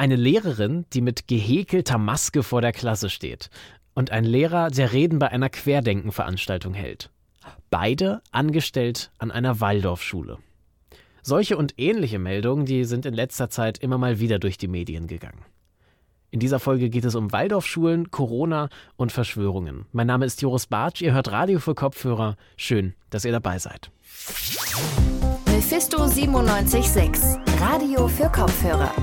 Eine Lehrerin, die mit gehäkelter Maske vor der Klasse steht. Und ein Lehrer, der Reden bei einer Querdenkenveranstaltung hält. Beide angestellt an einer Waldorfschule. Solche und ähnliche Meldungen, die sind in letzter Zeit immer mal wieder durch die Medien gegangen. In dieser Folge geht es um Waldorfschulen, Corona und Verschwörungen. Mein Name ist Joris Bartsch, ihr hört Radio für Kopfhörer. Schön, dass ihr dabei seid. Mephisto 976, Radio für Kopfhörer.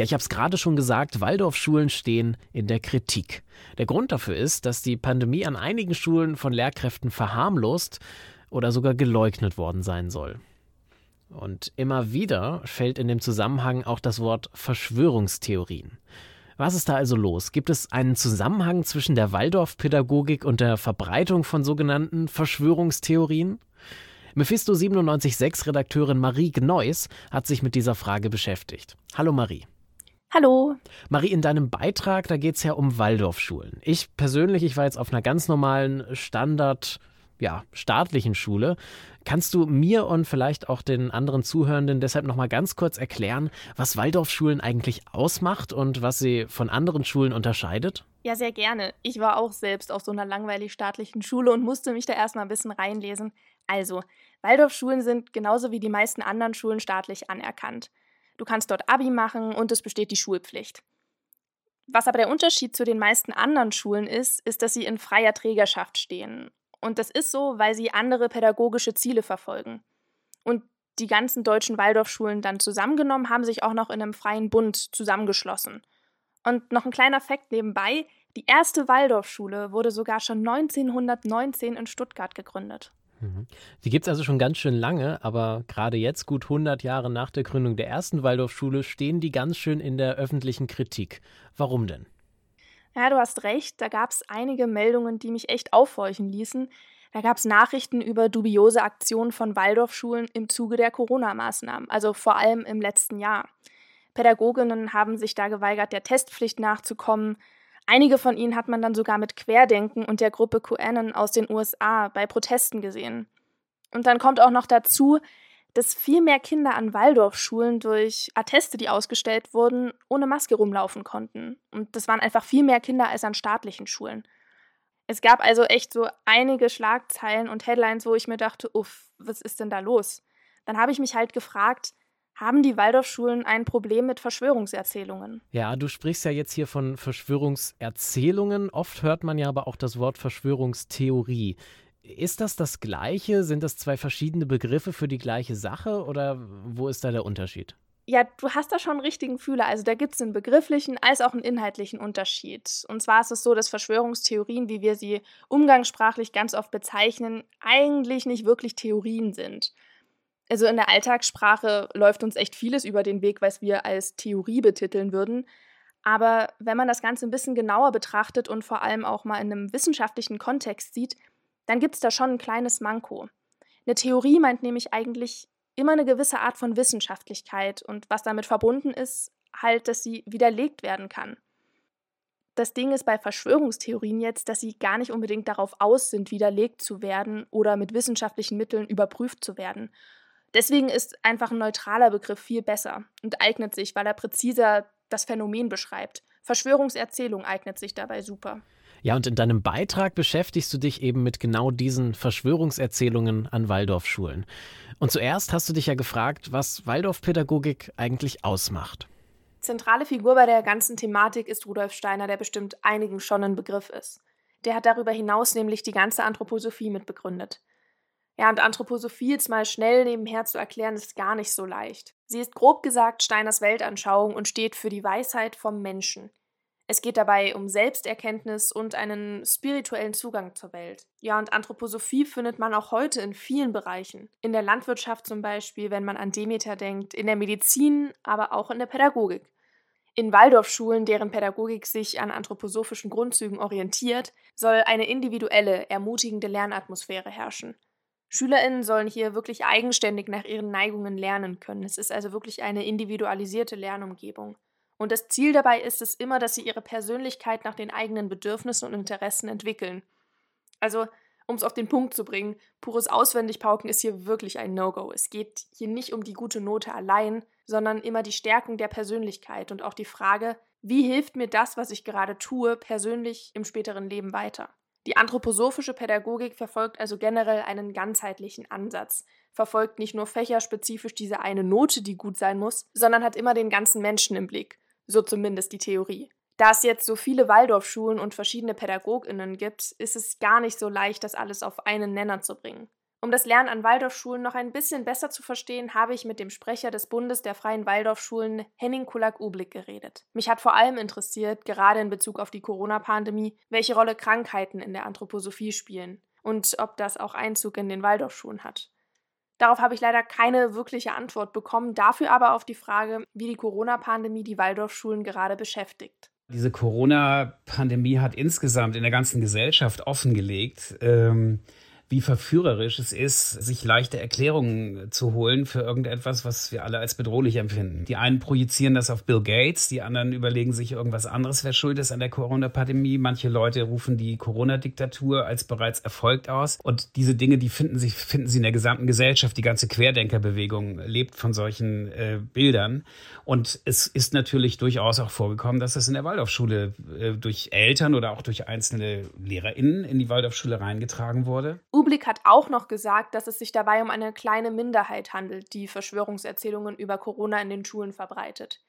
Ja, ich habe es gerade schon gesagt, Waldorfschulen stehen in der Kritik. Der Grund dafür ist, dass die Pandemie an einigen Schulen von Lehrkräften verharmlost oder sogar geleugnet worden sein soll. Und immer wieder fällt in dem Zusammenhang auch das Wort Verschwörungstheorien. Was ist da also los? Gibt es einen Zusammenhang zwischen der Waldorfpädagogik und der Verbreitung von sogenannten Verschwörungstheorien? Mephisto 976 Redakteurin Marie Gneuss hat sich mit dieser Frage beschäftigt. Hallo Marie. Hallo. Marie, in deinem Beitrag, da geht es ja um Waldorfschulen. Ich persönlich, ich war jetzt auf einer ganz normalen Standard, ja, staatlichen Schule. Kannst du mir und vielleicht auch den anderen Zuhörenden deshalb nochmal ganz kurz erklären, was Waldorfschulen eigentlich ausmacht und was sie von anderen Schulen unterscheidet? Ja, sehr gerne. Ich war auch selbst auf so einer langweilig staatlichen Schule und musste mich da erstmal ein bisschen reinlesen. Also, Waldorfschulen sind genauso wie die meisten anderen Schulen staatlich anerkannt. Du kannst dort Abi machen und es besteht die Schulpflicht. Was aber der Unterschied zu den meisten anderen Schulen ist, ist, dass sie in freier Trägerschaft stehen. Und das ist so, weil sie andere pädagogische Ziele verfolgen. Und die ganzen deutschen Waldorfschulen dann zusammengenommen haben sich auch noch in einem freien Bund zusammengeschlossen. Und noch ein kleiner Fakt nebenbei: Die erste Waldorfschule wurde sogar schon 1919 in Stuttgart gegründet. Mhm. Die gibt es also schon ganz schön lange, aber gerade jetzt, gut 100 Jahre nach der Gründung der ersten Waldorfschule, stehen die ganz schön in der öffentlichen Kritik. Warum denn? Ja, du hast recht, da gab es einige Meldungen, die mich echt aufhorchen ließen. Da gab es Nachrichten über dubiose Aktionen von Waldorfschulen im Zuge der Corona-Maßnahmen, also vor allem im letzten Jahr. Pädagoginnen haben sich da geweigert, der Testpflicht nachzukommen. Einige von ihnen hat man dann sogar mit Querdenken und der Gruppe QAnon aus den USA bei Protesten gesehen. Und dann kommt auch noch dazu, dass viel mehr Kinder an Waldorfschulen durch Atteste, die ausgestellt wurden, ohne Maske rumlaufen konnten. Und das waren einfach viel mehr Kinder als an staatlichen Schulen. Es gab also echt so einige Schlagzeilen und Headlines, wo ich mir dachte, uff, was ist denn da los? Dann habe ich mich halt gefragt, haben die Waldorfschulen ein Problem mit Verschwörungserzählungen. Ja, du sprichst ja jetzt hier von Verschwörungserzählungen. Oft hört man ja aber auch das Wort Verschwörungstheorie. Ist das das Gleiche? Sind das zwei verschiedene Begriffe für die gleiche Sache oder wo ist da der Unterschied? Ja, du hast da schon einen richtigen Fühler. Also da gibt es einen begrifflichen als auch einen inhaltlichen Unterschied. Und zwar ist es so, dass Verschwörungstheorien, wie wir sie umgangssprachlich ganz oft bezeichnen, eigentlich nicht wirklich Theorien sind also in der Alltagssprache läuft uns echt vieles über den Weg, was wir als Theorie betiteln würden. Aber wenn man das Ganze ein bisschen genauer betrachtet und vor allem auch mal in einem wissenschaftlichen Kontext sieht, dann gibt es da schon ein kleines Manko. Eine Theorie meint nämlich eigentlich immer eine gewisse Art von Wissenschaftlichkeit und was damit verbunden ist, halt, dass sie widerlegt werden kann. Das Ding ist bei Verschwörungstheorien jetzt, dass sie gar nicht unbedingt darauf aus sind, widerlegt zu werden oder mit wissenschaftlichen Mitteln überprüft zu werden, Deswegen ist einfach ein neutraler Begriff viel besser und eignet sich, weil er präziser das Phänomen beschreibt. Verschwörungserzählung eignet sich dabei super. Ja, und in deinem Beitrag beschäftigst du dich eben mit genau diesen Verschwörungserzählungen an Waldorfschulen. Und zuerst hast du dich ja gefragt, was Waldorfpädagogik eigentlich ausmacht. Zentrale Figur bei der ganzen Thematik ist Rudolf Steiner, der bestimmt einigen schon ein Begriff ist. Der hat darüber hinaus nämlich die ganze Anthroposophie mitbegründet. Ja, und Anthroposophie jetzt mal schnell nebenher zu erklären, ist gar nicht so leicht. Sie ist grob gesagt Steiners Weltanschauung und steht für die Weisheit vom Menschen. Es geht dabei um Selbsterkenntnis und einen spirituellen Zugang zur Welt. Ja, und Anthroposophie findet man auch heute in vielen Bereichen. In der Landwirtschaft zum Beispiel, wenn man an Demeter denkt, in der Medizin, aber auch in der Pädagogik. In Waldorfschulen, deren Pädagogik sich an anthroposophischen Grundzügen orientiert, soll eine individuelle, ermutigende Lernatmosphäre herrschen. SchülerInnen sollen hier wirklich eigenständig nach ihren Neigungen lernen können. Es ist also wirklich eine individualisierte Lernumgebung. Und das Ziel dabei ist es immer, dass sie ihre Persönlichkeit nach den eigenen Bedürfnissen und Interessen entwickeln. Also Um es auf den Punkt zu bringen, pures Auswendigpauken ist hier wirklich ein No-Go. Es geht hier nicht um die gute Note allein, sondern immer die Stärkung der Persönlichkeit und auch die Frage, wie hilft mir das, was ich gerade tue, persönlich im späteren Leben weiter? Die anthroposophische Pädagogik verfolgt also generell einen ganzheitlichen Ansatz, verfolgt nicht nur fächerspezifisch diese eine Note, die gut sein muss, sondern hat immer den ganzen Menschen im Blick, so zumindest die Theorie. Da es jetzt so viele Waldorfschulen und verschiedene Pädagoginnen gibt, ist es gar nicht so leicht, das alles auf einen Nenner zu bringen. Um das Lernen an Waldorfschulen noch ein bisschen besser zu verstehen, habe ich mit dem Sprecher des Bundes der freien Waldorfschulen, Henning Kulak-Ublik, geredet. Mich hat vor allem interessiert, gerade in Bezug auf die Corona-Pandemie, welche Rolle Krankheiten in der Anthroposophie spielen und ob das auch Einzug in den Waldorfschulen hat. Darauf habe ich leider keine wirkliche Antwort bekommen, dafür aber auf die Frage, wie die Corona-Pandemie die Waldorfschulen gerade beschäftigt. Diese Corona-Pandemie hat insgesamt in der ganzen Gesellschaft offengelegt, ähm, wie verführerisch es ist, sich leichte Erklärungen zu holen für irgendetwas, was wir alle als bedrohlich empfinden. Die einen projizieren das auf Bill Gates, die anderen überlegen sich irgendwas anderes, wer schuld ist an der Corona-Pandemie. Manche Leute rufen die Corona-Diktatur als bereits erfolgt aus. Und diese Dinge, die finden sich, finden sie in der gesamten Gesellschaft. Die ganze Querdenkerbewegung lebt von solchen äh, Bildern. Und es ist natürlich durchaus auch vorgekommen, dass es in der Waldorfschule äh, durch Eltern oder auch durch einzelne LehrerInnen in die Waldorfschule reingetragen wurde. Bublik hat auch noch gesagt, dass es sich dabei um eine kleine Minderheit handelt, die Verschwörungserzählungen über Corona in den Schulen verbreitet.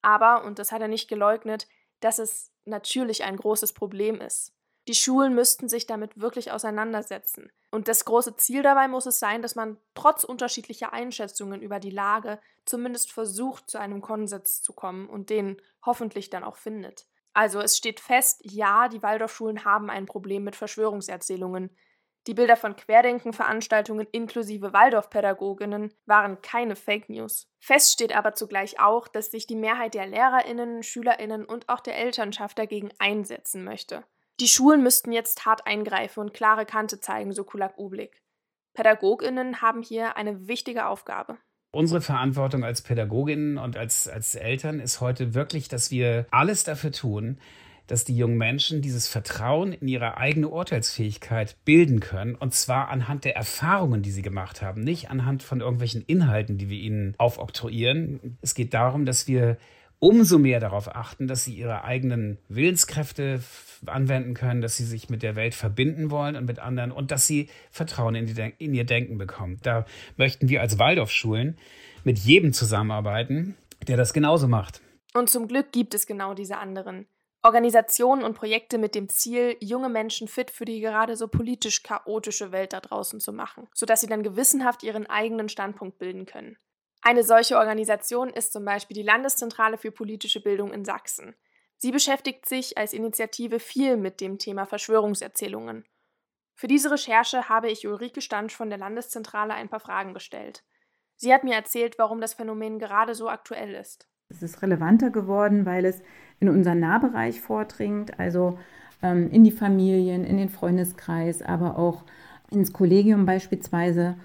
Aber, und das hat er nicht geleugnet, dass es natürlich ein großes Problem ist. Die Schulen müssten sich damit wirklich auseinandersetzen. Und das große Ziel dabei muss es sein, dass man trotz unterschiedlicher Einschätzungen über die Lage zumindest versucht, zu einem Konsens zu kommen und den hoffentlich dann auch findet. Also es steht fest, ja, die Waldorfschulen haben ein Problem mit Verschwörungserzählungen. Die Bilder von Querdenken-Veranstaltungen inklusive Waldorfpädagoginnen waren keine Fake News. Fest steht aber zugleich auch, dass sich die Mehrheit der Lehrerinnen, Schülerinnen und auch der Elternschaft dagegen einsetzen möchte. Die Schulen müssten jetzt hart eingreifen und klare Kante zeigen, so Kulak Ublik. Pädagoginnen haben hier eine wichtige Aufgabe. Unsere Verantwortung als Pädagoginnen und als, als Eltern ist heute wirklich, dass wir alles dafür tun, dass die jungen Menschen dieses Vertrauen in ihre eigene Urteilsfähigkeit bilden können. Und zwar anhand der Erfahrungen, die sie gemacht haben, nicht anhand von irgendwelchen Inhalten, die wir ihnen aufoktroyieren. Es geht darum, dass wir umso mehr darauf achten, dass sie ihre eigenen Willenskräfte anwenden können, dass sie sich mit der Welt verbinden wollen und mit anderen und dass sie Vertrauen in, die, in ihr Denken bekommen. Da möchten wir als Waldorfschulen mit jedem zusammenarbeiten, der das genauso macht. Und zum Glück gibt es genau diese anderen. Organisationen und Projekte mit dem Ziel, junge Menschen fit für die gerade so politisch chaotische Welt da draußen zu machen, sodass sie dann gewissenhaft ihren eigenen Standpunkt bilden können. Eine solche Organisation ist zum Beispiel die Landeszentrale für politische Bildung in Sachsen. Sie beschäftigt sich als Initiative viel mit dem Thema Verschwörungserzählungen. Für diese Recherche habe ich Ulrike Stansch von der Landeszentrale ein paar Fragen gestellt. Sie hat mir erzählt, warum das Phänomen gerade so aktuell ist. Es ist relevanter geworden, weil es in unseren Nahbereich vordringt, also ähm, in die Familien, in den Freundeskreis, aber auch ins Kollegium beispielsweise.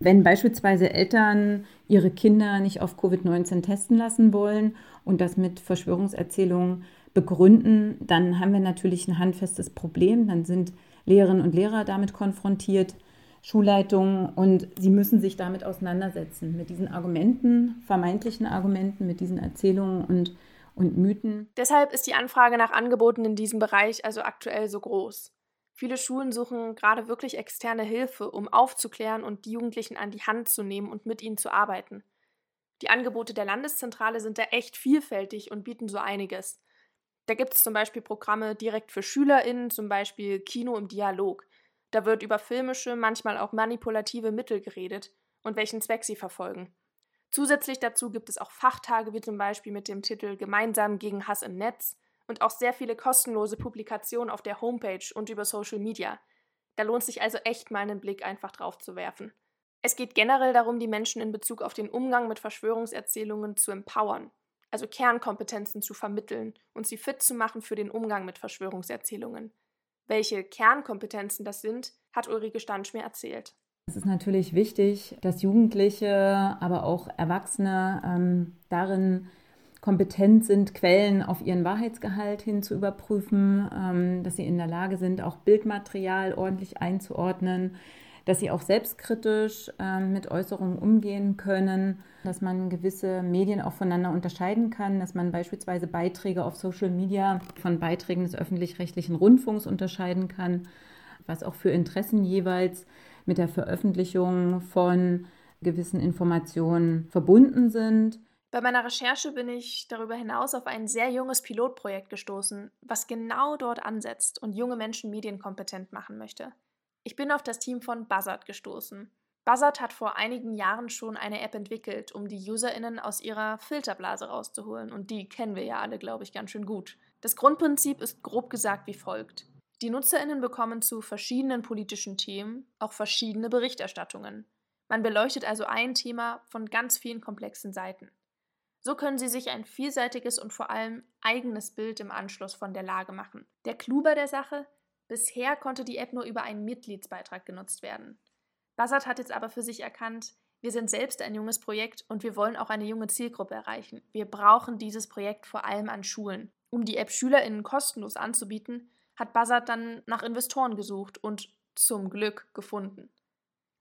Wenn beispielsweise Eltern ihre Kinder nicht auf Covid-19 testen lassen wollen und das mit Verschwörungserzählungen begründen, dann haben wir natürlich ein handfestes Problem. Dann sind Lehrerinnen und Lehrer damit konfrontiert, Schulleitungen und sie müssen sich damit auseinandersetzen, mit diesen Argumenten, vermeintlichen Argumenten, mit diesen Erzählungen und und Mythen. Deshalb ist die Anfrage nach Angeboten in diesem Bereich also aktuell so groß. Viele Schulen suchen gerade wirklich externe Hilfe, um aufzuklären und die Jugendlichen an die Hand zu nehmen und mit ihnen zu arbeiten. Die Angebote der Landeszentrale sind da echt vielfältig und bieten so einiges. Da gibt es zum Beispiel Programme direkt für SchülerInnen, zum Beispiel Kino im Dialog. Da wird über filmische, manchmal auch manipulative Mittel geredet und welchen Zweck sie verfolgen. Zusätzlich dazu gibt es auch Fachtage, wie zum Beispiel mit dem Titel Gemeinsam gegen Hass im Netz und auch sehr viele kostenlose Publikationen auf der Homepage und über Social Media. Da lohnt sich also echt mal einen Blick einfach drauf zu werfen. Es geht generell darum, die Menschen in Bezug auf den Umgang mit Verschwörungserzählungen zu empowern, also Kernkompetenzen zu vermitteln und sie fit zu machen für den Umgang mit Verschwörungserzählungen. Welche Kernkompetenzen das sind, hat Ulrike Standsch mir erzählt. Es ist natürlich wichtig, dass Jugendliche, aber auch Erwachsene ähm, darin kompetent sind, Quellen auf ihren Wahrheitsgehalt hin zu überprüfen, ähm, dass sie in der Lage sind, auch Bildmaterial ordentlich einzuordnen, dass sie auch selbstkritisch ähm, mit Äußerungen umgehen können, dass man gewisse Medien auch voneinander unterscheiden kann, dass man beispielsweise Beiträge auf Social Media von Beiträgen des öffentlich-rechtlichen Rundfunks unterscheiden kann, was auch für Interessen jeweils mit der Veröffentlichung von gewissen Informationen verbunden sind. Bei meiner Recherche bin ich darüber hinaus auf ein sehr junges Pilotprojekt gestoßen, was genau dort ansetzt und junge Menschen medienkompetent machen möchte. Ich bin auf das Team von Buzzard gestoßen. Buzzard hat vor einigen Jahren schon eine App entwickelt, um die UserInnen aus ihrer Filterblase rauszuholen und die kennen wir ja alle, glaube ich, ganz schön gut. Das Grundprinzip ist grob gesagt wie folgt. Die NutzerInnen bekommen zu verschiedenen politischen Themen auch verschiedene Berichterstattungen. Man beleuchtet also ein Thema von ganz vielen komplexen Seiten. So können Sie sich ein vielseitiges und vor allem eigenes Bild im Anschluss von der Lage machen. Der Clou bei der Sache? Bisher konnte die App nur über einen Mitgliedsbeitrag genutzt werden. Buzzard hat jetzt aber für sich erkannt, wir sind selbst ein junges Projekt und wir wollen auch eine junge Zielgruppe erreichen. Wir brauchen dieses Projekt vor allem an Schulen. Um die App SchülerInnen kostenlos anzubieten, hat Buzzard dann nach Investoren gesucht und zum Glück gefunden.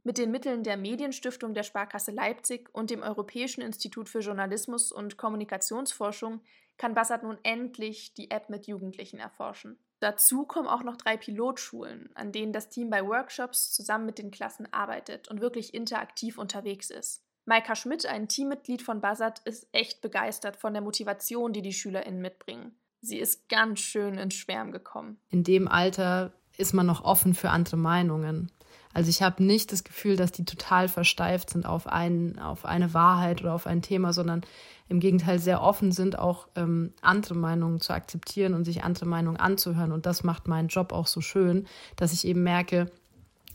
Mit den Mitteln der Medienstiftung der Sparkasse Leipzig und dem Europäischen Institut für Journalismus und Kommunikationsforschung kann Bassat nun endlich die App mit Jugendlichen erforschen. Dazu kommen auch noch drei Pilotschulen, an denen das Team bei Workshops zusammen mit den Klassen arbeitet und wirklich interaktiv unterwegs ist. Maika Schmidt, ein Teammitglied von Bassat, ist echt begeistert von der Motivation, die die SchülerInnen mitbringen. Sie ist ganz schön ins Schwärmen gekommen. In dem Alter ist man noch offen für andere Meinungen. Also ich habe nicht das Gefühl, dass die total versteift sind auf, ein, auf eine Wahrheit oder auf ein Thema, sondern im Gegenteil sehr offen sind, auch ähm, andere Meinungen zu akzeptieren und sich andere Meinungen anzuhören. Und das macht meinen Job auch so schön, dass ich eben merke,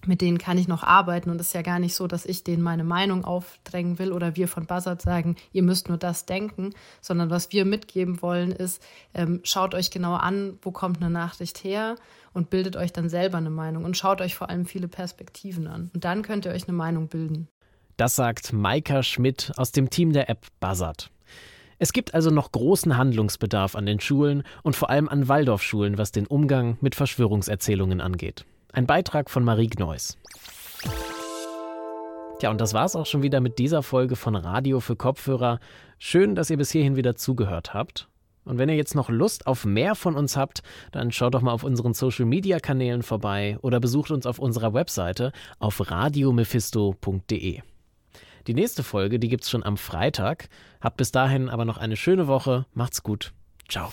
mit denen kann ich noch arbeiten. Und es ist ja gar nicht so, dass ich denen meine Meinung aufdrängen will oder wir von Buzzard sagen, ihr müsst nur das denken, sondern was wir mitgeben wollen ist, ähm, schaut euch genau an, wo kommt eine Nachricht her und bildet euch dann selber eine Meinung und schaut euch vor allem viele Perspektiven an. Und dann könnt ihr euch eine Meinung bilden. Das sagt Maika Schmidt aus dem Team der App Buzzard. Es gibt also noch großen Handlungsbedarf an den Schulen und vor allem an Waldorfschulen, was den Umgang mit Verschwörungserzählungen angeht. Ein Beitrag von Marie Gneuss. Tja, und das war's auch schon wieder mit dieser Folge von Radio für Kopfhörer. Schön, dass ihr bis hierhin wieder zugehört habt. Und wenn ihr jetzt noch Lust auf mehr von uns habt, dann schaut doch mal auf unseren Social Media Kanälen vorbei oder besucht uns auf unserer Webseite auf radiomephisto.de. Die nächste Folge, die gibt's schon am Freitag. Habt bis dahin aber noch eine schöne Woche. Macht's gut. Ciao.